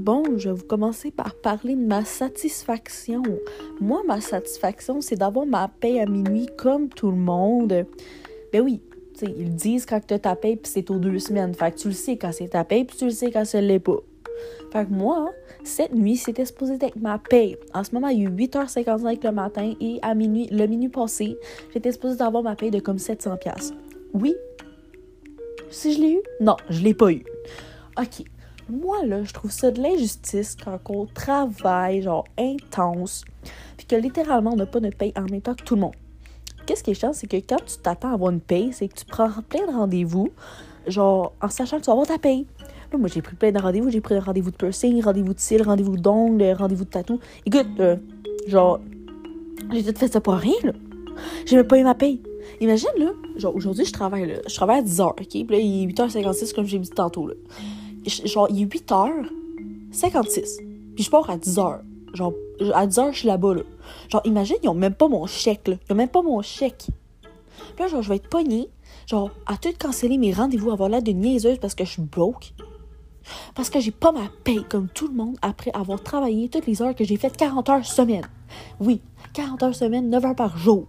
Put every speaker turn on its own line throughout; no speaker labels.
Bon, je vais vous commencer par parler de ma satisfaction. Moi, ma satisfaction, c'est d'avoir ma paye à minuit comme tout le monde. Ben oui, ils disent quand tu as ta paye, puis c'est aux deux semaines. Fait que tu le sais quand c'est ta paye, puis tu le sais quand ça l'est pas. Fait que moi, cette nuit, c'était supposé être ma paye. En ce moment, il y a eu 8h55 le matin et à minuit, le minuit passé, j'étais supposée avoir ma paye de comme 700$. Oui? Si je l'ai eu? Non, je l'ai pas eu. OK. Moi, là, je trouve ça de l'injustice quand on travaille, genre, intense, puis que littéralement, on n'a pas de paye en même temps que tout le monde. Qu'est-ce qui est chiant, c'est que quand tu t'attends à avoir une paye, c'est que tu prends plein de rendez-vous, genre, en sachant que tu vas avoir ta paye. Là, moi, j'ai pris plein de rendez-vous. J'ai pris rendez-vous de piercing, rendez-vous de cils, rendez-vous d'ongles, rendez-vous de tatou. Écoute, genre, j'ai tout fait ça pour rien, là. J'ai même pas eu ma paye. Imagine, là, genre, aujourd'hui, je travaille, là. Je travaille à 10h, OK? Puis là, il est 8h56, comme j'ai dit tantôt, là. Genre, il est 8h56. Puis je pars à 10h. Genre, à 10h, je suis là-bas, là. Genre, imagine, ils ont même pas mon chèque, là. Ils ont même pas mon chèque. Puis là, genre, je vais être pognée, genre, à tout canceller mes rendez-vous, avoir l'air de niaiseuse parce que je suis broke. Parce que j'ai pas ma paye comme tout le monde après avoir travaillé toutes les heures que j'ai faites 40 heures semaine. Oui, 40 heures semaine, 9 heures par jour.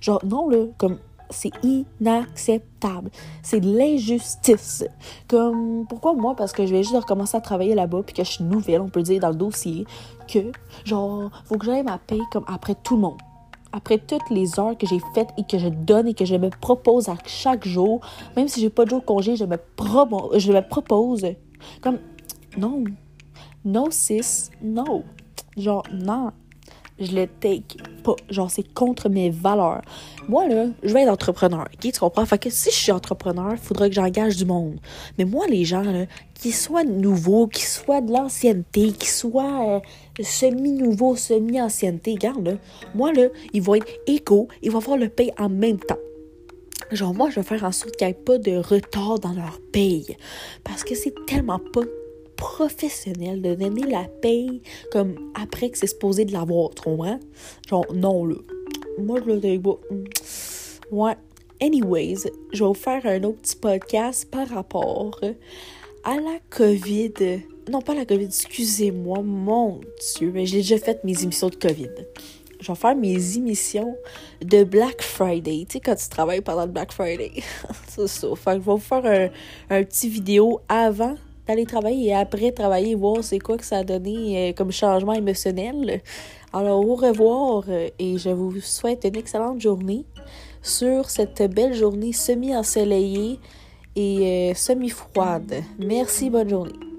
Genre, non, là, comme c'est inacceptable. C'est de l'injustice. Comme, pourquoi moi? Parce que je vais juste recommencer à travailler là-bas, puis que je suis nouvelle, on peut dire, dans le dossier, que, genre, faut que j'aille ma paye comme après tout le monde. Après toutes les heures que j'ai faites et que je donne et que je me propose à chaque jour, même si j'ai pas de jour de congé, je me, je me propose. Comme, non. Non, sis, non. Genre, non je le take pas. Genre, c'est contre mes valeurs. Moi, là, je vais être entrepreneur. OK? Tu comprends? Fait que si je suis entrepreneur, il faudra que j'engage du monde. Mais moi, les gens, là, qu'ils soient nouveaux, qu'ils soient de l'ancienneté, qu'ils soient euh, semi-nouveaux, semi-ancienneté, regarde, là, moi, là, ils vont être égaux, ils vont avoir le paye en même temps. Genre, moi, je vais faire en sorte qu'il n'y ait pas de retard dans leur paye. Parce que c'est tellement pas professionnel de donner la paye comme après que c'est supposé de l'avoir, tu comprends? Genre, non, là. Moi, je le dis pas. Ouais. Anyways, je vais vous faire un autre petit podcast par rapport à la COVID. Non, pas la COVID, excusez-moi, mon Dieu, mais j'ai déjà fait mes émissions de COVID. Je vais faire mes émissions de Black Friday. Tu sais, quand tu travailles pendant le Black Friday. c'est ça. Fait que je vais vous faire un, un petit vidéo avant aller travailler et après travailler, voir c'est quoi que ça a donné euh, comme changement émotionnel. Alors, au revoir euh, et je vous souhaite une excellente journée sur cette belle journée semi-ensoleillée et euh, semi-froide. Merci, bonne journée.